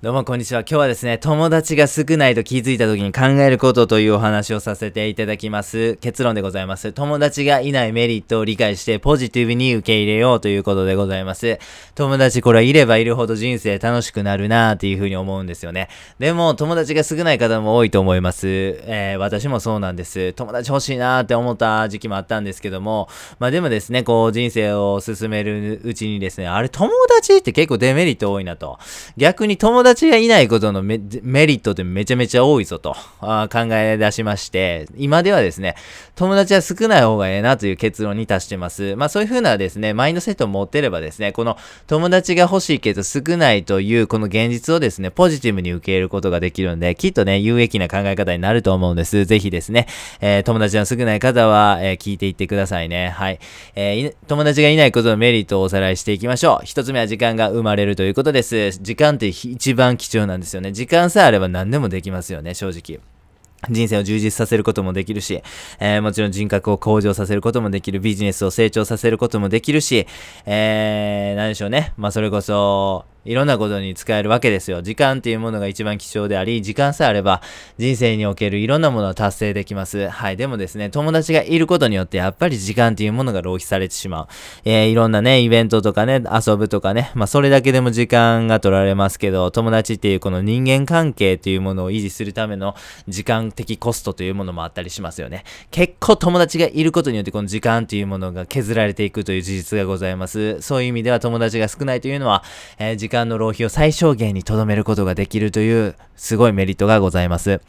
どうもこんにちは。今日はですね、友達が少ないと気づいた時に考えることというお話をさせていただきます。結論でございます。友達がいないメリットを理解してポジティブに受け入れようということでございます。友達これいればいるほど人生楽しくなるなーっていうふうに思うんですよね。でも友達が少ない方も多いと思います。えー、私もそうなんです。友達欲しいなーって思った時期もあったんですけども、まあでもですね、こう人生を進めるうちにですね、あれ友達って結構デメリット多いなと。逆に友達達がいないことのメリットってめちゃめちゃ多いぞとあ考え出しまして、今ではですね、友達は少ない方がええなという結論に達してます。まあそういう風なですね、マインドセットを持ってればですね、この友達が欲しいけど少ないというこの現実をですね、ポジティブに受け入れることができるんで、きっとね、有益な考え方になると思うんです。ぜひですね、えー、友達の少ない方は、えー、聞いていってくださいね。はい。えー、友達がいないことのメリットをおさらいしていきましょう。一つ目は時間が生まれるということです。時間って一番貴重なんですよね。時間さえあれば何でもできますよね、正直。人生を充実させることもできるし、えー、もちろん人格を向上させることもできる、ビジネスを成長させることもできるし、えー、何でしょうね。まあ、それこそ、いろんなことに使えるわけですよ。時間っていうものが一番貴重であり、時間さえあれば人生におけるいろんなものを達成できます。はい。でもですね、友達がいることによってやっぱり時間っていうものが浪費されてしまう。えー、いろんなね、イベントとかね、遊ぶとかね、まあそれだけでも時間が取られますけど、友達っていうこの人間関係っていうものを維持するための時間的コストというものもあったりしますよね。結構友達がいることによってこの時間っていうものが削られていくという事実がございます。そういう意味では友達が少ないというのは、えー、時間の浪費を最小限に留めることができるというすごいメリットがございます。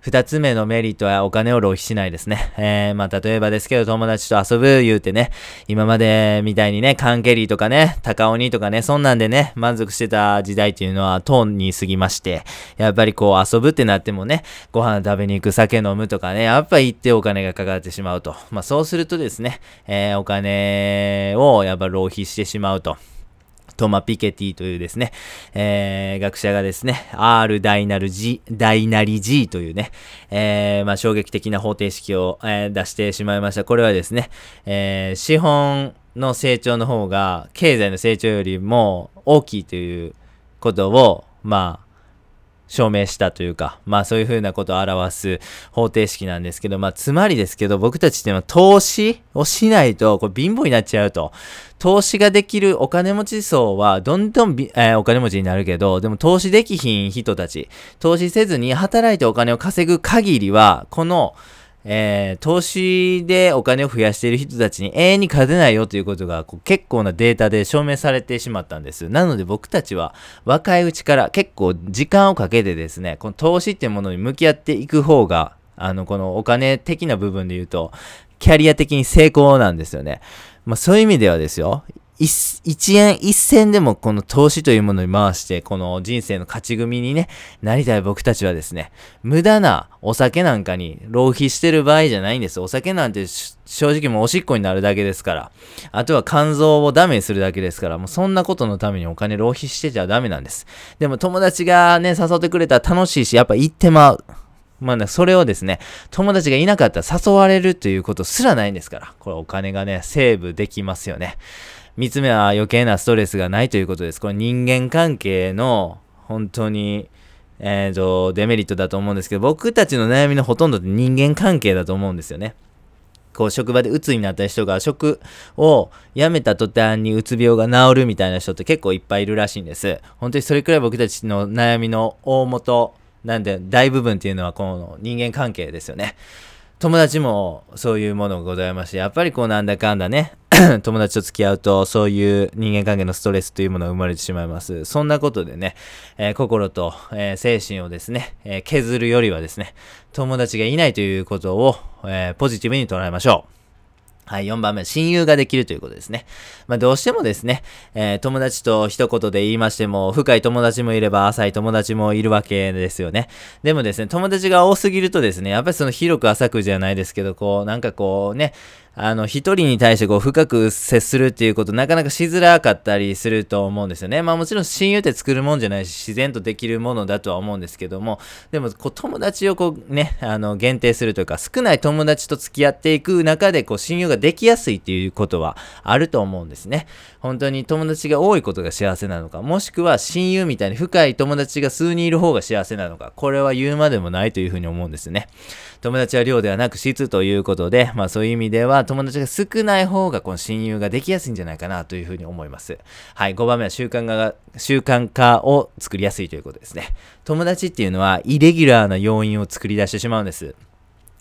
二つ目のメリットはお金を浪費しないですね。えー、まあ、例えばですけど友達と遊ぶ言うてね、今までみたいにね、カンケリーとかね、高鬼とかね、そんなんでね、満足してた時代っていうのはトーンに過ぎまして、やっぱりこう遊ぶってなってもね、ご飯食べに行く、酒飲むとかね、やっぱ行ってお金がかかってしまうと。まあ、そうするとですね、えー、お金をやっぱ浪費してしまうと。トマ・ピケティというですね、えー、学者がですね、R 大なる G、大なり G というね、えー、まあ、衝撃的な方程式を、えー、出してしまいました。これはですね、えー、資本の成長の方が経済の成長よりも大きいということを、まあ、証明したというか、まあそういうふうなことを表す方程式なんですけど、まあつまりですけど、僕たちっていうのは投資をしないと、これ貧乏になっちゃうと。投資ができるお金持ち層はどんどんえー、お金持ちになるけど、でも投資できひん人たち、投資せずに働いてお金を稼ぐ限りは、この、えー、投資でお金を増やしている人たちに永遠に勝てないよということがこう結構なデータで証明されてしまったんです。なので僕たちは若いうちから結構時間をかけてですね、この投資っていうものに向き合っていく方が、あの、このお金的な部分で言うと、キャリア的に成功なんですよね。まあそういう意味ではですよ、一円一銭でもこの投資というものに回して、この人生の勝ち組にね、なりたい僕たちはですね、無駄なお酒なんかに浪費してる場合じゃないんです。お酒なんて正直もうおしっこになるだけですから。あとは肝臓をダメにするだけですから、もうそんなことのためにお金浪費してちゃダメなんです。でも友達がね、誘ってくれたら楽しいし、やっぱ行ってまう。まあね、それをですね、友達がいなかったら誘われるということすらないんですから。これお金がね、セーブできますよね。三つ目は余計なストレスがないということです。これ人間関係の本当に、えっ、ー、と、デメリットだと思うんですけど、僕たちの悩みのほとんどって人間関係だと思うんですよね。こう、職場で鬱になった人が、職を辞めた途端にうつ病が治るみたいな人って結構いっぱいいるらしいんです。本当にそれくらい僕たちの悩みの大元、なんで、大部分っていうのはこの人間関係ですよね。友達もそういうものがございまして、やっぱりこうなんだかんだね、友達と付き合うと、そういう人間関係のストレスというものが生まれてしまいます。そんなことでね、えー、心と、えー、精神をですね、えー、削るよりはですね、友達がいないということを、えポジティブに捉えましょう。はい、4番目、親友ができるということですね。まあ、どうしてもですね、えー、友達と一言で言いましても、深い友達もいれば浅い友達もいるわけですよね。でもですね、友達が多すぎるとですね、やっぱりその広く浅くじゃないですけど、こう、なんかこうね、あの、一人に対してこう、深く接するっていうこと、なかなかしづらかったりすると思うんですよね。まあもちろん親友って作るもんじゃないし、自然とできるものだとは思うんですけども、でも、こう、友達をこう、ね、あの、限定するというか、少ない友達と付き合っていく中で、こう、親友ができやすいっていうことはあると思うんですね。本当に友達が多いことが幸せなのか、もしくは親友みたいに深い友達が数人いる方が幸せなのか、これは言うまでもないというふうに思うんですね。友達は量ではなく質ということで、まあそういう意味では友達が少ない方がこの親友ができやすいんじゃないかなというふうに思います。はい、5番目は習慣が、習慣化を作りやすいということですね。友達っていうのはイレギュラーな要因を作り出してしまうんです。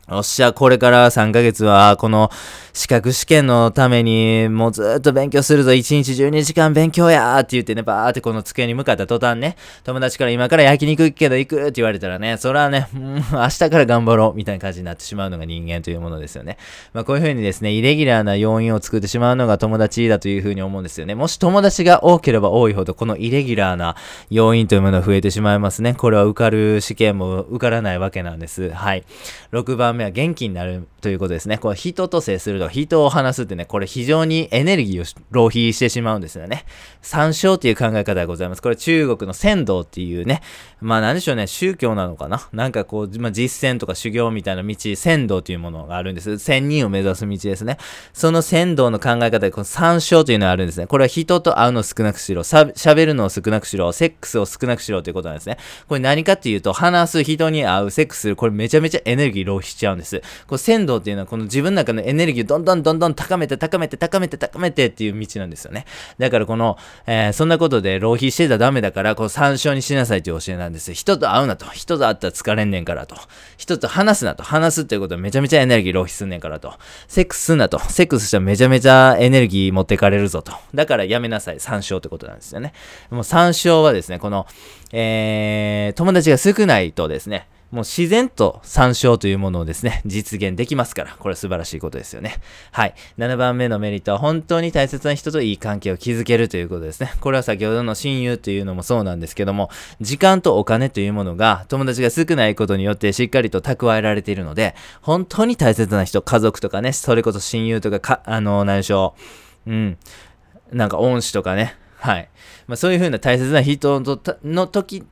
おっしゃ、これから3ヶ月は、この資格試験のために、もうずっと勉強するぞ、1日12時間勉強やーって言ってね、バーってこの机に向かった途端ね、友達から今から焼肉行くけど行くって言われたらね、それはね、うん、明日から頑張ろうみたいな感じになってしまうのが人間というものですよね。まあこういう風にですね、イレギュラーな要因を作ってしまうのが友達だという風に思うんですよね。もし友達が多ければ多いほど、このイレギュラーな要因というものが増えてしまいますね。これは受かる試験も受からないわけなんです。はい。6番目は元気になるということですね。この人と接すると人を話すってね、これ非常にエネルギーを浪費してしまうんですよね。参照っていう考え方がございます。これ中国の仙道っていうね、まあ何でしょうね、宗教なのかな？なんかこう、まあ、実践とか修行みたいな道、仙道というものがあるんです。仙人を目指す道ですね。その仙道の考え方で、この参照というのがあるんですね。これは人と会うのを少なくしろ、喋るのを少なくしろ、セックスを少なくしろということなんですね。これ何かっていうと、話す人に会う、セックスする、これめちゃめちゃエネルギー浪費しちゃうちゃうんです。こう仙道っていうのは、この自分の中のエネルギーをどんどんどんどん高めて高めて高めて高めてっていう道なんですよね。だからこの、えー、そんなことで浪費してたらダメだから、こう参照にしなさいという教えなんです。人と会うなと。人と会ったら疲れんねんからと。人と話すなと。話すっていうことはめちゃめちゃエネルギー浪費すんねんからと。セックスすんなと。セックスしたらめちゃめちゃエネルギー持ってかれるぞと。だからやめなさい。参照ってことなんですよね。もう参照はですね、この、えー、友達が少ないとですね、もう自然と参照というものをですね、実現できますから、これは素晴らしいことですよね。はい。7番目のメリットは本当に大切な人といい関係を築けるということですね。これは先ほどの親友というのもそうなんですけども、時間とお金というものが友達が少ないことによってしっかりと蓄えられているので、本当に大切な人、家族とかね、それこそ親友とか、かあの、何でしょう。うん。なんか恩師とかね。はい。まあ、そういう風な大切な人の時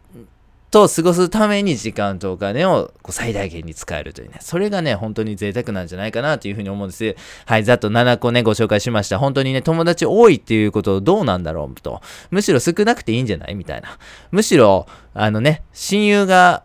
と過ごすために時間とお金をこう最大限に使えるというね、それがね、本当に贅沢なんじゃないかなというふうに思うんです。はい、ざっと7個ね、ご紹介しました。本当にね、友達多いっていうことどうなんだろうと。むしろ少なくていいんじゃないみたいな。むしろ、あのね、親友が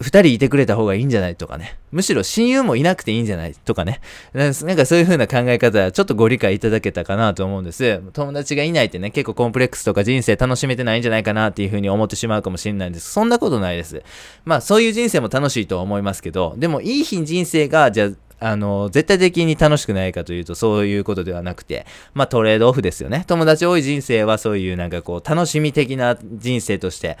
二人いてくれた方がいいんじゃないとかね。むしろ親友もいなくていいんじゃない？とかね。なんかそういう風な考え方はちょっとご理解いただけたかなと思うんです。友達がいないってね、結構コンプレックスとか人生楽しめてないんじゃないかなっていう風に思ってしまうかもしれないんです。そんなことないです。まあそういう人生も楽しいとは思いますけど、でもいい日人生が、じゃあ、あの、絶対的に楽しくないかというと、そういうことではなくて、まあトレードオフですよね。友達多い人生はそういうなんかこう、楽しみ的な人生として、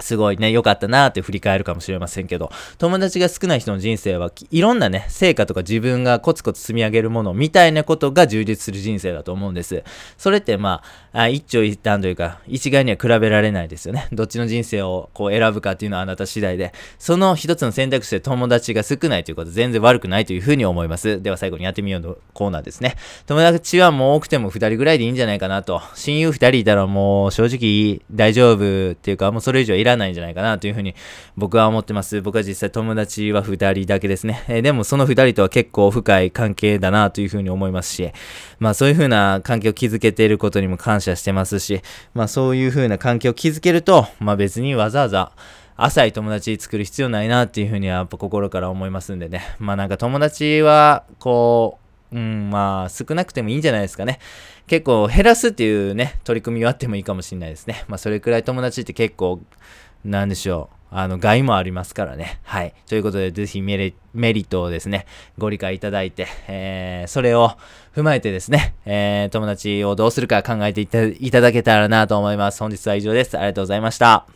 すごいね、良かったなーって振り返るかもしれませんけど、友達が少ない人の人生はいろんなね、成果とか自分がコツコツ積み上げるものみたいなことが充実する人生だと思うんです。それってまあ、一長一短というか、一概には比べられないですよね。どっちの人生をこう選ぶかっていうのはあなた次第で、その一つの選択肢で友達が少ないということ全然悪くないというふうに思います。では最後にやってみようのコーナーですね。友達はもう多くても二人ぐらいでいいんじゃないかなと。親友二人いたらもう正直大丈夫っていうか、もうそれ以上いらないんじゃないかなというふうに僕は思ってます。僕は実際友達は2人だけですね。えー、でもその2人とは結構深い関係だなというふうに思いますし、まあそういうふうな関係を築けていることにも感謝してますし、まあそういうふうな関係を築けると、まあ別にわざわざ浅い友達作る必要ないなっていうふうにはやっぱ心から思いますんでね。まあなんか友達はこう、うん、まあ、少なくてもいいんじゃないですかね。結構減らすっていうね、取り組みはあってもいいかもしれないですね。まあ、それくらい友達って結構、なんでしょう。あの、害もありますからね。はい。ということで、ぜひメリットをですね、ご理解いただいて、えー、それを踏まえてですね、えー、友達をどうするか考えていただけたらなと思います。本日は以上です。ありがとうございました。